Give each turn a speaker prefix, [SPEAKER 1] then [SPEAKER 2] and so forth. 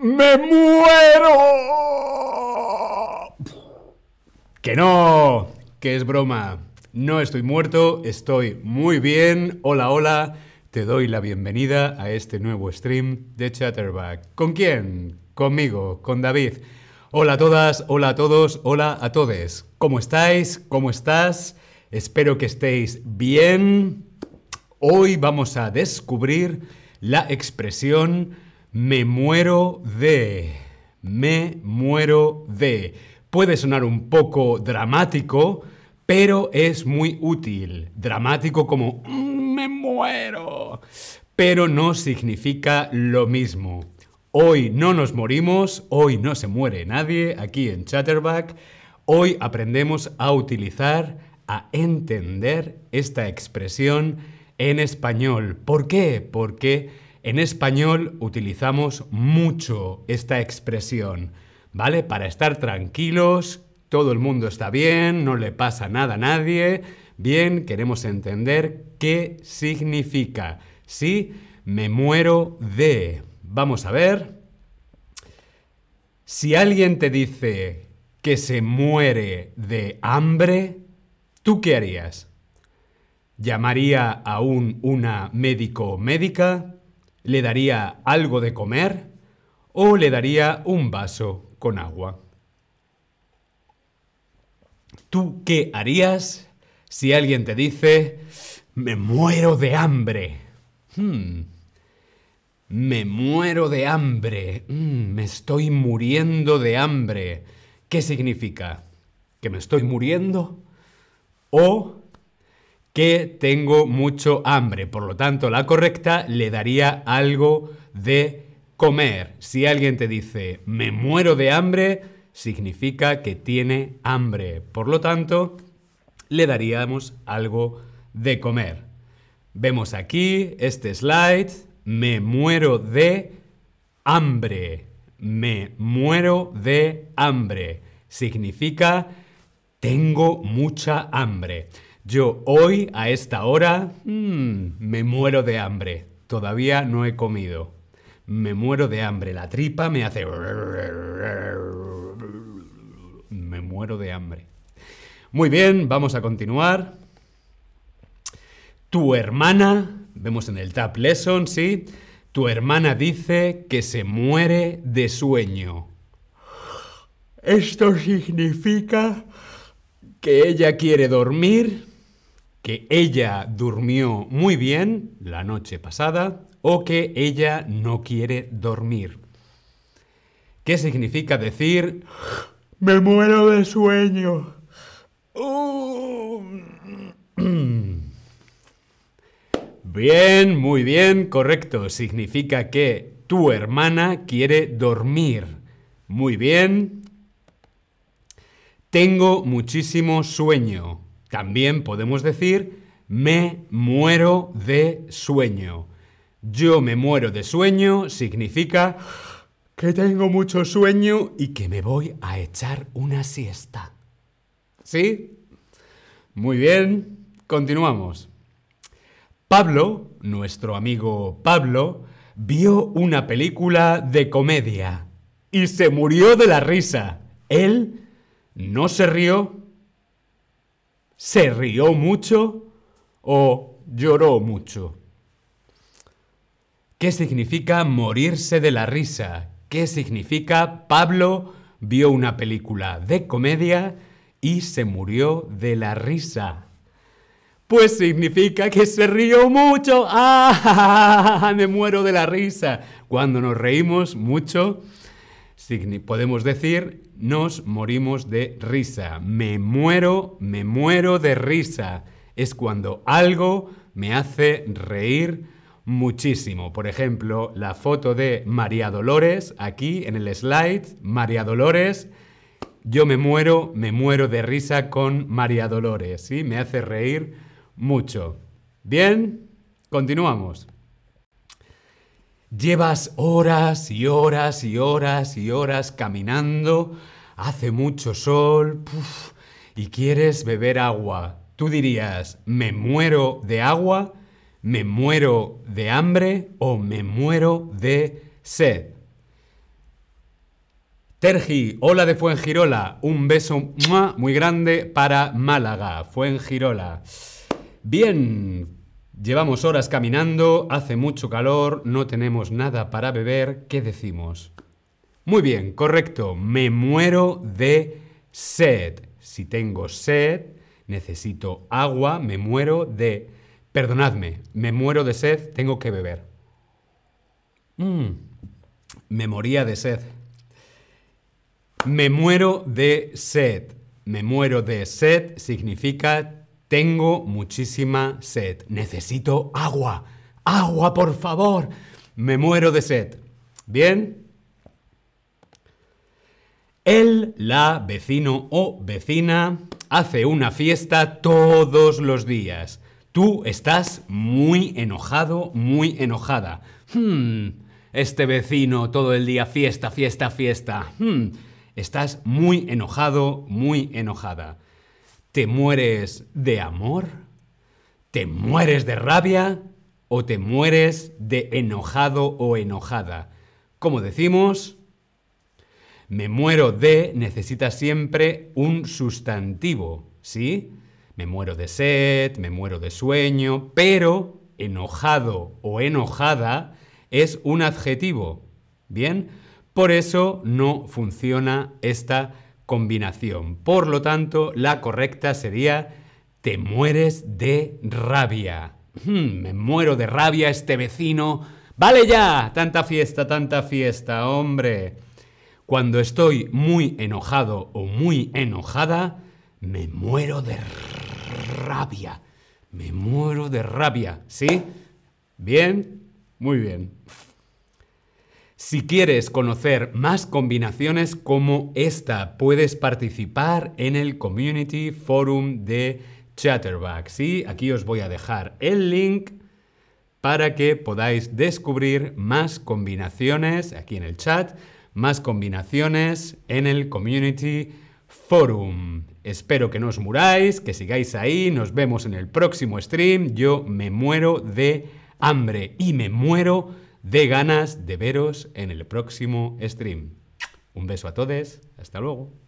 [SPEAKER 1] ¡Me muero! Que no, que es broma. No estoy muerto, estoy muy bien. Hola, hola. Te doy la bienvenida a este nuevo stream de Chatterback. ¿Con quién? Conmigo, con David. Hola a todas, hola a todos, hola a todos. ¿Cómo estáis? ¿Cómo estás? Espero que estéis bien. Hoy vamos a descubrir la expresión me muero de. Me muero de. Puede sonar un poco dramático, pero es muy útil. Dramático como "Mm, me muero. Pero no significa lo mismo. Hoy no nos morimos, hoy no se muere nadie aquí en Chatterback. Hoy aprendemos a utilizar, a entender esta expresión en español. ¿Por qué? Porque en español utilizamos mucho esta expresión, ¿vale? Para estar tranquilos, todo el mundo está bien, no le pasa nada a nadie. Bien, queremos entender qué significa. Sí, me muero de. Vamos a ver. Si alguien te dice que se muere de hambre, ¿tú qué harías? ¿Llamaría a un una médico médica? ¿Le daría algo de comer? ¿O le daría un vaso con agua? ¿Tú qué harías si alguien te dice, me muero de hambre? Hmm. Me muero de hambre. Mm, me estoy muriendo de hambre. ¿Qué significa? ¿Que me estoy muriendo? ¿O que tengo mucho hambre? Por lo tanto, la correcta le daría algo de comer. Si alguien te dice me muero de hambre, significa que tiene hambre. Por lo tanto, le daríamos algo de comer. Vemos aquí este slide. Me muero de hambre. Me muero de hambre. Significa tengo mucha hambre. Yo hoy a esta hora mm, me muero de hambre. Todavía no he comido. Me muero de hambre. La tripa me hace... Me muero de hambre. Muy bien, vamos a continuar. Tu hermana, vemos en el Tab Lesson, ¿sí? Tu hermana dice que se muere de sueño. Esto significa que ella quiere dormir, que ella durmió muy bien la noche pasada o que ella no quiere dormir. ¿Qué significa decir me muero de sueño? Uh. Bien, muy bien, correcto. Significa que tu hermana quiere dormir. Muy bien. Tengo muchísimo sueño. También podemos decir me muero de sueño. Yo me muero de sueño significa que tengo mucho sueño y que me voy a echar una siesta. ¿Sí? Muy bien, continuamos. Pablo, nuestro amigo Pablo, vio una película de comedia y se murió de la risa. Él no se rió, se rió mucho o lloró mucho. ¿Qué significa morirse de la risa? ¿Qué significa Pablo vio una película de comedia y se murió de la risa? Pues significa que se rió mucho. ¡Ah! Me muero de la risa. Cuando nos reímos mucho, podemos decir nos morimos de risa. Me muero, me muero de risa. Es cuando algo me hace reír muchísimo. Por ejemplo, la foto de María Dolores, aquí en el slide, María Dolores. Yo me muero, me muero de risa con María Dolores, ¿sí? Me hace reír mucho. Bien, continuamos. Llevas horas y horas y horas y horas caminando, hace mucho sol puf, y quieres beber agua. Tú dirías, ¿me muero de agua? ¿Me muero de hambre? ¿O me muero de sed? Tergi, hola de Fuengirola. Un beso muy grande para Málaga, Fuengirola. Bien, llevamos horas caminando, hace mucho calor, no tenemos nada para beber. ¿Qué decimos? Muy bien, correcto. Me muero de sed. Si tengo sed, necesito agua, me muero de... Perdonadme, me muero de sed, tengo que beber. Mm, me moría de sed. Me muero de sed. Me muero de sed significa tengo muchísima sed. Necesito agua. Agua, por favor. Me muero de sed. ¿Bien? Él, la, vecino o vecina hace una fiesta todos los días. Tú estás muy enojado, muy enojada. Hmm, este vecino todo el día fiesta, fiesta, fiesta. Hmm, estás muy enojado, muy enojada. ¿Te mueres de amor? ¿Te mueres de rabia? ¿O te mueres de enojado o enojada? Como decimos, me muero de necesita siempre un sustantivo, ¿sí? Me muero de sed, me muero de sueño, pero enojado o enojada es un adjetivo. ¿Bien? Por eso no funciona esta combinación. Por lo tanto, la correcta sería te mueres de rabia. Hmm, me muero de rabia este vecino. Vale ya, tanta fiesta, tanta fiesta, hombre. Cuando estoy muy enojado o muy enojada, me muero de rabia. Me muero de rabia. ¿Sí? ¿Bien? Muy bien. Si quieres conocer más combinaciones como esta, puedes participar en el Community Forum de Chatterback. Sí, aquí os voy a dejar el link para que podáis descubrir más combinaciones aquí en el chat más combinaciones en el Community Forum. Espero que no os muráis, que sigáis ahí, nos vemos en el próximo stream. Yo me muero de hambre y me muero de ganas de veros en el próximo stream. Un beso a todos, hasta luego.